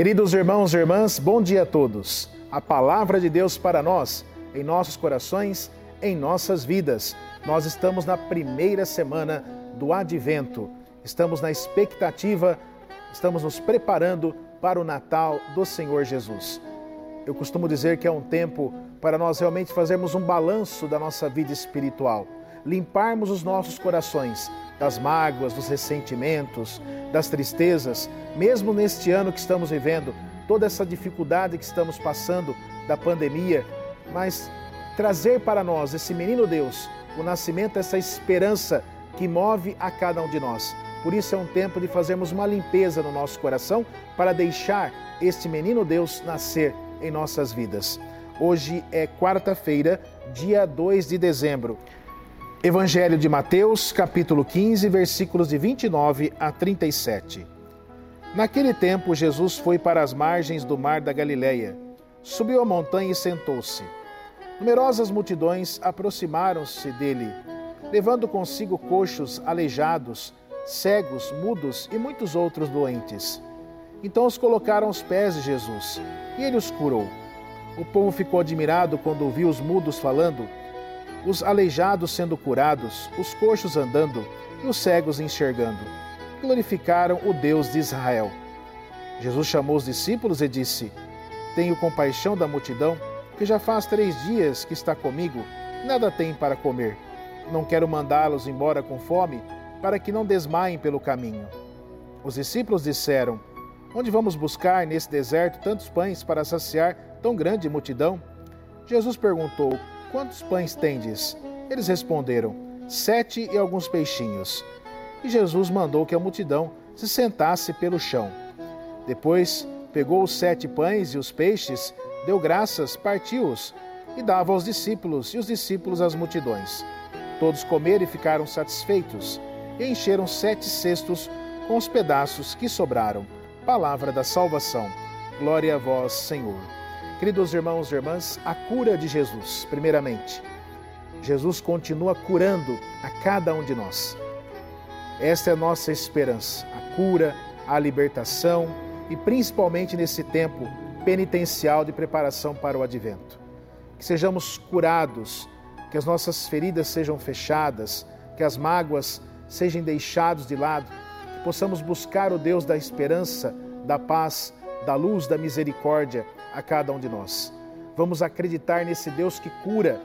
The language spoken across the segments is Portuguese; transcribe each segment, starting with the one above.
Queridos irmãos e irmãs, bom dia a todos. A palavra de Deus para nós, em nossos corações, em nossas vidas. Nós estamos na primeira semana do advento. Estamos na expectativa, estamos nos preparando para o Natal do Senhor Jesus. Eu costumo dizer que é um tempo para nós realmente fazermos um balanço da nossa vida espiritual, limparmos os nossos corações das mágoas, dos ressentimentos, das tristezas, mesmo neste ano que estamos vivendo, toda essa dificuldade que estamos passando da pandemia, mas trazer para nós esse menino Deus, o nascimento, essa esperança que move a cada um de nós. Por isso é um tempo de fazermos uma limpeza no nosso coração para deixar este menino Deus nascer em nossas vidas. Hoje é quarta-feira, dia 2 de dezembro. Evangelho de Mateus, capítulo 15, versículos de 29 a 37. Naquele tempo, Jesus foi para as margens do mar da Galileia, subiu a montanha e sentou-se. Numerosas multidões aproximaram-se dele, levando consigo coxos, aleijados, cegos, mudos e muitos outros doentes. Então os colocaram aos pés de Jesus, e ele os curou. O povo ficou admirado quando ouviu os mudos falando os aleijados sendo curados, os coxos andando e os cegos enxergando. Glorificaram o Deus de Israel. Jesus chamou os discípulos e disse: Tenho compaixão da multidão, que já faz três dias que está comigo, nada tem para comer. Não quero mandá-los embora com fome, para que não desmaiem pelo caminho. Os discípulos disseram: Onde vamos buscar nesse deserto tantos pães para saciar tão grande multidão? Jesus perguntou: Quantos pães tendes? Eles responderam: Sete e alguns peixinhos. E Jesus mandou que a multidão se sentasse pelo chão. Depois pegou os sete pães e os peixes, deu graças, partiu-os e dava aos discípulos, e os discípulos às multidões. Todos comeram e ficaram satisfeitos, e encheram sete cestos com os pedaços que sobraram. Palavra da salvação. Glória a vós, Senhor. Queridos irmãos e irmãs, a cura de Jesus, primeiramente. Jesus continua curando a cada um de nós. Esta é a nossa esperança, a cura, a libertação e principalmente nesse tempo penitencial de preparação para o advento. Que sejamos curados, que as nossas feridas sejam fechadas, que as mágoas sejam deixadas de lado, que possamos buscar o Deus da esperança, da paz, da luz, da misericórdia a cada um de nós. Vamos acreditar nesse Deus que cura,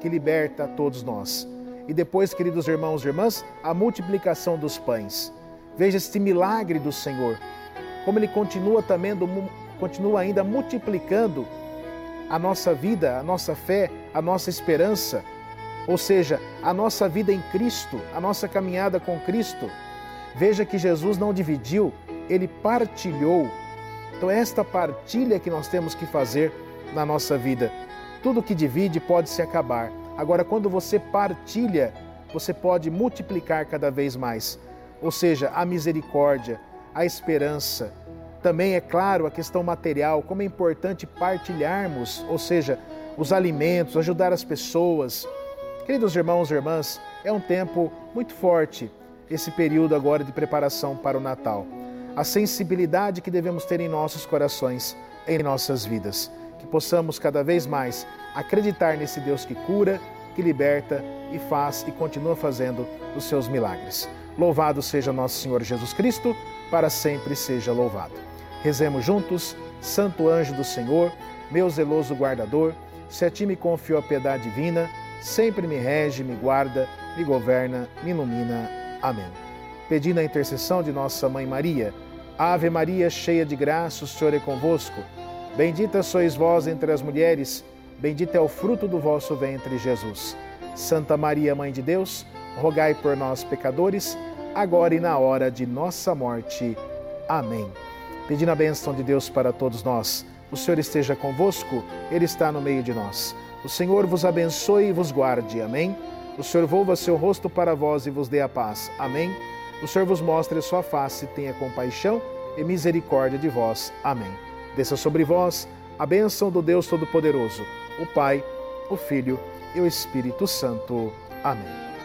que liberta a todos nós. E depois, queridos irmãos e irmãs, a multiplicação dos pães. Veja este milagre do Senhor, como ele continua também, continua ainda multiplicando a nossa vida, a nossa fé, a nossa esperança, ou seja, a nossa vida em Cristo, a nossa caminhada com Cristo. Veja que Jesus não dividiu, ele partilhou então, é esta partilha que nós temos que fazer na nossa vida. Tudo que divide pode se acabar. Agora, quando você partilha, você pode multiplicar cada vez mais. Ou seja, a misericórdia, a esperança. Também, é claro, a questão material, como é importante partilharmos, ou seja, os alimentos, ajudar as pessoas. Queridos irmãos e irmãs, é um tempo muito forte esse período agora de preparação para o Natal a sensibilidade que devemos ter em nossos corações, em nossas vidas. Que possamos cada vez mais acreditar nesse Deus que cura, que liberta e faz e continua fazendo os seus milagres. Louvado seja nosso Senhor Jesus Cristo, para sempre seja louvado. Rezemos juntos, Santo anjo do Senhor, meu zeloso guardador, se a ti me confio a piedade divina, sempre me rege, me guarda, me governa, me ilumina. Amém. Pedindo a intercessão de nossa Mãe Maria, Ave Maria, cheia de graça, o Senhor é convosco. Bendita sois vós entre as mulheres, bendito é o fruto do vosso ventre, Jesus. Santa Maria, Mãe de Deus, rogai por nós, pecadores, agora e na hora de nossa morte. Amém. Pedindo a bênção de Deus para todos nós. O Senhor esteja convosco, Ele está no meio de nós. O Senhor vos abençoe e vos guarde. Amém. O Senhor volva seu rosto para vós e vos dê a paz. Amém o Senhor vos mostre a sua face, tenha compaixão e misericórdia de vós. Amém. Desça sobre vós a bênção do Deus Todo-Poderoso, o Pai, o Filho e o Espírito Santo. Amém.